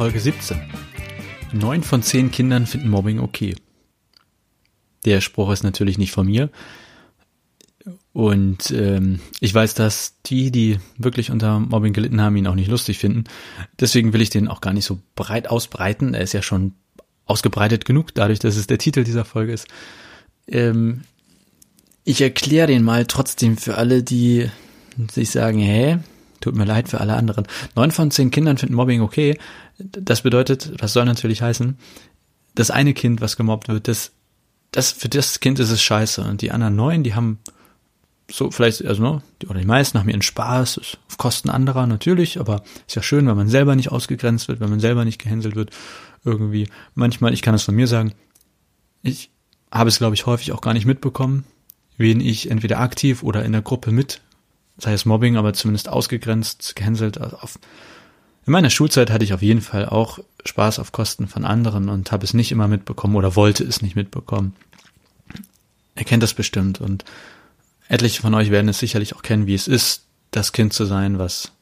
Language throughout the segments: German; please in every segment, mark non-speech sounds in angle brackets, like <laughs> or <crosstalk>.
Folge 17. Neun von zehn Kindern finden Mobbing okay. Der Spruch ist natürlich nicht von mir. Und ähm, ich weiß, dass die, die wirklich unter Mobbing gelitten haben, ihn auch nicht lustig finden. Deswegen will ich den auch gar nicht so breit ausbreiten. Er ist ja schon ausgebreitet genug, dadurch, dass es der Titel dieser Folge ist. Ähm, ich erkläre den mal trotzdem für alle, die sich sagen, hä, tut mir leid für alle anderen. Neun von zehn Kindern finden Mobbing okay. Das bedeutet, das soll natürlich heißen, das eine Kind, was gemobbt wird, das, das, für das Kind ist es scheiße. Und die anderen neun, die haben so vielleicht, also, ne, oder die meisten haben ihren Spaß, auf Kosten anderer natürlich, aber ist ja schön, wenn man selber nicht ausgegrenzt wird, wenn man selber nicht gehänselt wird, irgendwie. Manchmal, ich kann es von mir sagen, ich habe es, glaube ich, häufig auch gar nicht mitbekommen, wen ich entweder aktiv oder in der Gruppe mit, sei es Mobbing, aber zumindest ausgegrenzt, gehänselt, auf, in meiner Schulzeit hatte ich auf jeden Fall auch Spaß auf Kosten von anderen und habe es nicht immer mitbekommen oder wollte es nicht mitbekommen. Er kennt das bestimmt und etliche von euch werden es sicherlich auch kennen, wie es ist, das Kind zu sein, was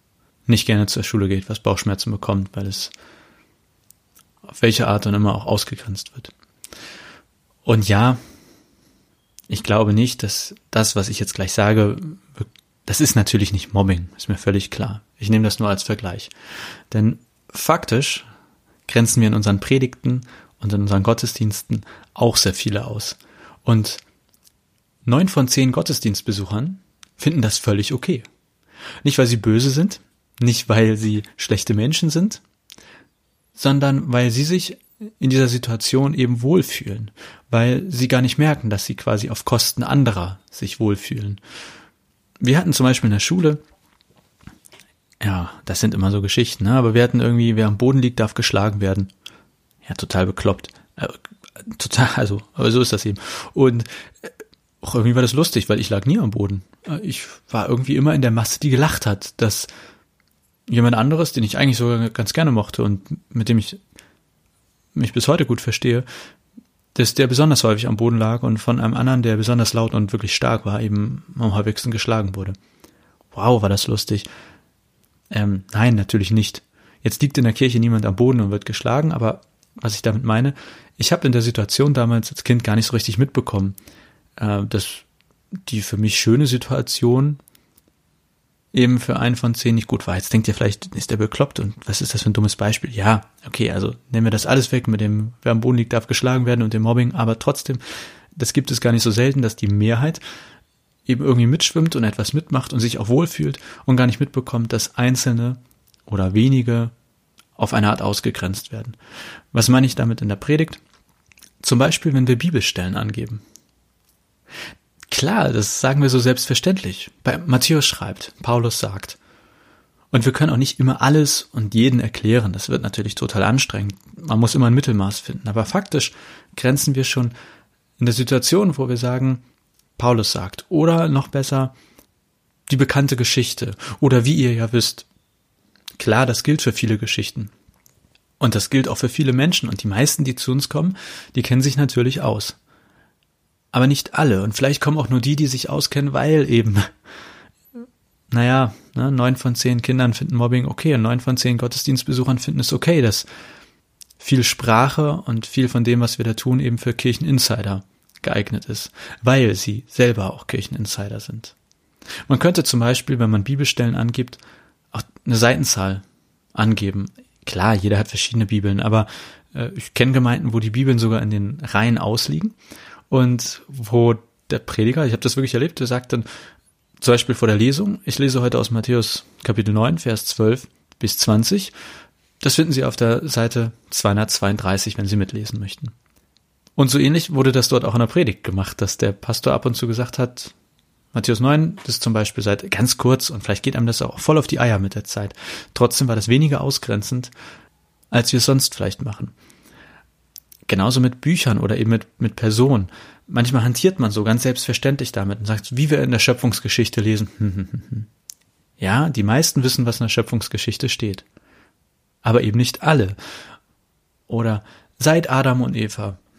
nicht gerne zur Schule geht, was Bauchschmerzen bekommt, weil es auf welche Art und immer auch ausgegrenzt wird. Und ja, ich glaube nicht, dass das, was ich jetzt gleich sage, das ist natürlich nicht Mobbing, ist mir völlig klar. Ich nehme das nur als Vergleich. Denn faktisch grenzen wir in unseren Predigten und in unseren Gottesdiensten auch sehr viele aus. Und neun von zehn Gottesdienstbesuchern finden das völlig okay. Nicht, weil sie böse sind, nicht, weil sie schlechte Menschen sind, sondern weil sie sich in dieser Situation eben wohlfühlen, weil sie gar nicht merken, dass sie quasi auf Kosten anderer sich wohlfühlen wir hatten zum Beispiel in der Schule, ja, das sind immer so Geschichten, ne? aber wir hatten irgendwie, wer am Boden liegt, darf geschlagen werden. Ja, total bekloppt. Äh, total, also, aber so ist das eben. Und äh, auch irgendwie war das lustig, weil ich lag nie am Boden. Äh, ich war irgendwie immer in der Masse, die gelacht hat, dass jemand anderes, den ich eigentlich sogar ganz gerne mochte und mit dem ich mich bis heute gut verstehe, dass der besonders häufig am Boden lag und von einem anderen, der besonders laut und wirklich stark war, eben am häufigsten geschlagen wurde. Wow, war das lustig. Ähm, nein, natürlich nicht. Jetzt liegt in der Kirche niemand am Boden und wird geschlagen, aber was ich damit meine, ich habe in der Situation damals als Kind gar nicht so richtig mitbekommen, äh, dass die für mich schöne Situation eben für einen von zehn nicht gut war. Jetzt denkt ihr vielleicht, ist der bekloppt und was ist das für ein dummes Beispiel? Ja, okay, also nehmen wir das alles weg mit dem, wer am Boden liegt, darf geschlagen werden und dem Mobbing, aber trotzdem, das gibt es gar nicht so selten, dass die Mehrheit eben irgendwie mitschwimmt und etwas mitmacht und sich auch wohlfühlt und gar nicht mitbekommt, dass Einzelne oder wenige auf eine Art ausgegrenzt werden. Was meine ich damit in der Predigt? Zum Beispiel, wenn wir Bibelstellen angeben. Klar, das sagen wir so selbstverständlich. Bei Matthäus schreibt, Paulus sagt. Und wir können auch nicht immer alles und jeden erklären. Das wird natürlich total anstrengend. Man muss immer ein Mittelmaß finden. Aber faktisch grenzen wir schon in der Situation, wo wir sagen, Paulus sagt. Oder noch besser, die bekannte Geschichte. Oder wie ihr ja wisst. Klar, das gilt für viele Geschichten. Und das gilt auch für viele Menschen. Und die meisten, die zu uns kommen, die kennen sich natürlich aus aber nicht alle. Und vielleicht kommen auch nur die, die sich auskennen, weil eben, naja, ne, neun von zehn Kindern finden Mobbing okay und neun von zehn Gottesdienstbesuchern finden es okay, dass viel Sprache und viel von dem, was wir da tun, eben für Kircheninsider geeignet ist, weil sie selber auch Kircheninsider sind. Man könnte zum Beispiel, wenn man Bibelstellen angibt, auch eine Seitenzahl angeben. Klar, jeder hat verschiedene Bibeln, aber äh, ich kenne Gemeinden, wo die Bibeln sogar in den Reihen ausliegen und wo der Prediger, ich habe das wirklich erlebt, der sagt dann zum Beispiel vor der Lesung, ich lese heute aus Matthäus Kapitel 9, Vers 12 bis 20. Das finden Sie auf der Seite 232, wenn Sie mitlesen möchten. Und so ähnlich wurde das dort auch in der Predigt gemacht, dass der Pastor ab und zu gesagt hat, Matthäus 9 ist zum Beispiel seit ganz kurz und vielleicht geht einem das auch voll auf die Eier mit der Zeit. Trotzdem war das weniger ausgrenzend, als wir es sonst vielleicht machen. Genauso mit Büchern oder eben mit, mit Personen. Manchmal hantiert man so ganz selbstverständlich damit und sagt, wie wir in der Schöpfungsgeschichte lesen. <laughs> Ja, die meisten wissen, was in der Schöpfungsgeschichte steht. Aber eben nicht alle. Oder seit Adam und Eva. <laughs>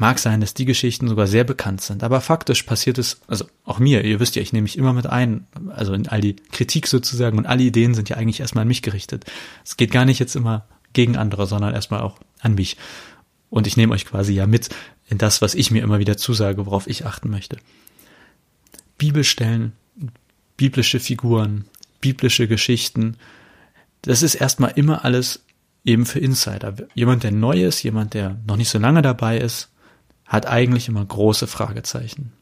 Mag sein, dass die Geschichten sogar sehr bekannt sind, aber faktisch passiert es, also auch mir, ihr wisst ja, ich nehme mich immer mit ein, also in all die Kritik sozusagen und alle Ideen sind ja eigentlich erstmal an mich gerichtet. Es geht gar nicht jetzt immer gegen andere, sondern erstmal auch an mich. Und ich nehme euch quasi ja mit in das, was ich mir immer wieder zusage, worauf ich achten möchte. Bibelstellen, biblische Figuren, biblische Geschichten, das ist erstmal immer alles eben für Insider. Jemand, der neu ist, jemand, der noch nicht so lange dabei ist, hat eigentlich immer große Fragezeichen.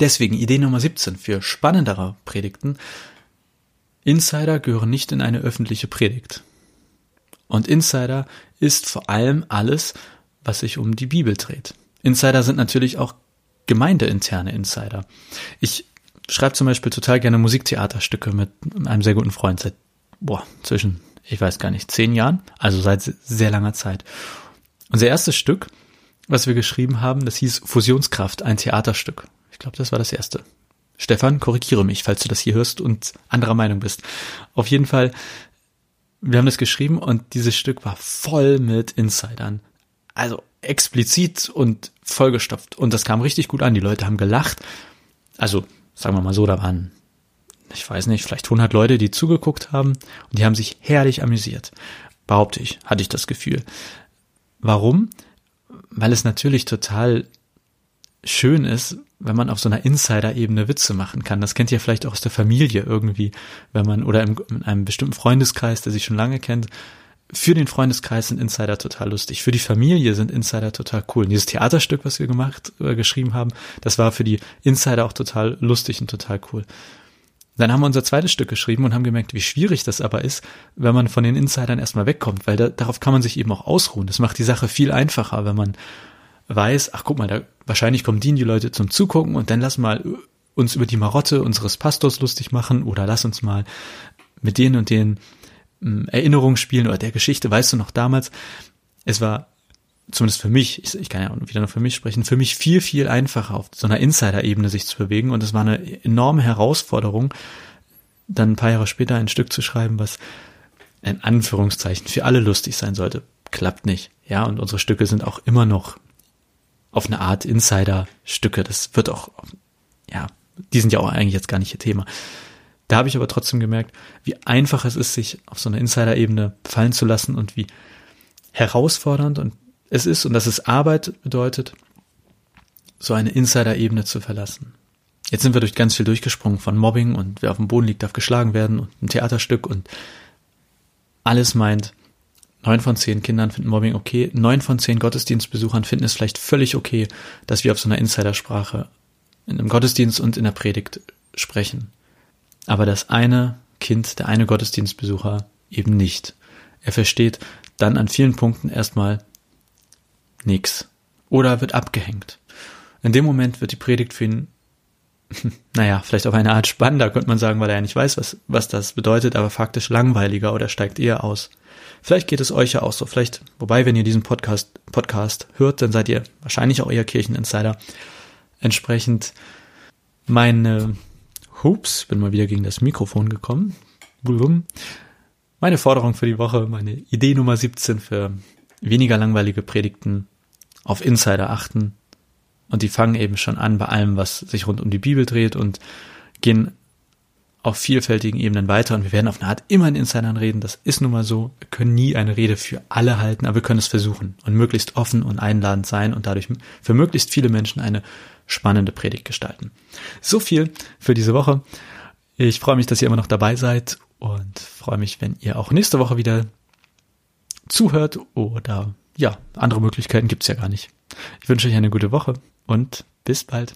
Deswegen Idee Nummer 17 für spannendere Predigten. Insider gehören nicht in eine öffentliche Predigt. Und Insider ist vor allem alles, was sich um die Bibel dreht. Insider sind natürlich auch gemeindeinterne Insider. Ich schreibe zum Beispiel total gerne Musiktheaterstücke mit einem sehr guten Freund seit, boah, zwischen, ich weiß gar nicht, zehn Jahren, also seit sehr langer Zeit. Unser erstes Stück was wir geschrieben haben, das hieß Fusionskraft, ein Theaterstück. Ich glaube, das war das erste. Stefan, korrigiere mich, falls du das hier hörst und anderer Meinung bist. Auf jeden Fall, wir haben das geschrieben und dieses Stück war voll mit Insidern. Also explizit und vollgestopft. Und das kam richtig gut an. Die Leute haben gelacht. Also, sagen wir mal so, da waren, ich weiß nicht, vielleicht 100 Leute, die zugeguckt haben und die haben sich herrlich amüsiert. Behaupte ich, hatte ich das Gefühl. Warum? weil es natürlich total schön ist, wenn man auf so einer Insider-Ebene Witze machen kann. Das kennt ihr vielleicht auch aus der Familie irgendwie, wenn man, oder im, in einem bestimmten Freundeskreis, der sich schon lange kennt. Für den Freundeskreis sind Insider total lustig. Für die Familie sind Insider total cool. Und dieses Theaterstück, was wir gemacht, äh, geschrieben haben, das war für die Insider auch total lustig und total cool. Dann haben wir unser zweites Stück geschrieben und haben gemerkt, wie schwierig das aber ist, wenn man von den Insidern erstmal wegkommt, weil da, darauf kann man sich eben auch ausruhen. Das macht die Sache viel einfacher, wenn man weiß, ach guck mal, da, wahrscheinlich kommen die, die Leute zum Zugucken und dann lass mal uns über die Marotte unseres Pastors lustig machen oder lass uns mal mit denen und den hm, Erinnerungen spielen oder der Geschichte, weißt du noch damals, es war zumindest für mich, ich, ich kann ja wieder nur für mich sprechen, für mich viel, viel einfacher auf so einer Insider-Ebene sich zu bewegen. Und es war eine enorme Herausforderung, dann ein paar Jahre später ein Stück zu schreiben, was in Anführungszeichen für alle lustig sein sollte. Klappt nicht. Ja, und unsere Stücke sind auch immer noch auf eine Art Insider-Stücke. Das wird auch, ja, die sind ja auch eigentlich jetzt gar nicht ihr Thema. Da habe ich aber trotzdem gemerkt, wie einfach es ist, sich auf so einer Insider-Ebene fallen zu lassen und wie herausfordernd und es ist und dass es Arbeit bedeutet, so eine Insider-Ebene zu verlassen. Jetzt sind wir durch ganz viel durchgesprungen von Mobbing und wer auf dem Boden liegt, darf geschlagen werden und ein Theaterstück und alles meint, neun von zehn Kindern finden Mobbing okay, neun von zehn Gottesdienstbesuchern finden es vielleicht völlig okay, dass wir auf so einer Insidersprache in einem Gottesdienst und in der Predigt sprechen. Aber das eine Kind, der eine Gottesdienstbesucher eben nicht. Er versteht dann an vielen Punkten erstmal nix. Oder wird abgehängt. In dem Moment wird die Predigt für ihn, <laughs> naja, vielleicht auf eine Art spannender, könnte man sagen, weil er ja nicht weiß, was, was das bedeutet, aber faktisch langweiliger oder steigt eher aus. Vielleicht geht es euch ja auch so. Vielleicht, wobei, wenn ihr diesen Podcast, Podcast hört, dann seid ihr wahrscheinlich auch eher Kircheninsider. Entsprechend meine, hups, bin mal wieder gegen das Mikrofon gekommen. Meine Forderung für die Woche, meine Idee Nummer 17 für weniger langweilige Predigten auf Insider achten. Und die fangen eben schon an bei allem, was sich rund um die Bibel dreht und gehen auf vielfältigen Ebenen weiter. Und wir werden auf eine Art immer in Insidern reden. Das ist nun mal so. Wir können nie eine Rede für alle halten, aber wir können es versuchen und möglichst offen und einladend sein und dadurch für möglichst viele Menschen eine spannende Predigt gestalten. So viel für diese Woche. Ich freue mich, dass ihr immer noch dabei seid und freue mich, wenn ihr auch nächste Woche wieder zuhört oder ja, andere Möglichkeiten gibt's ja gar nicht. Ich wünsche euch eine gute Woche und bis bald.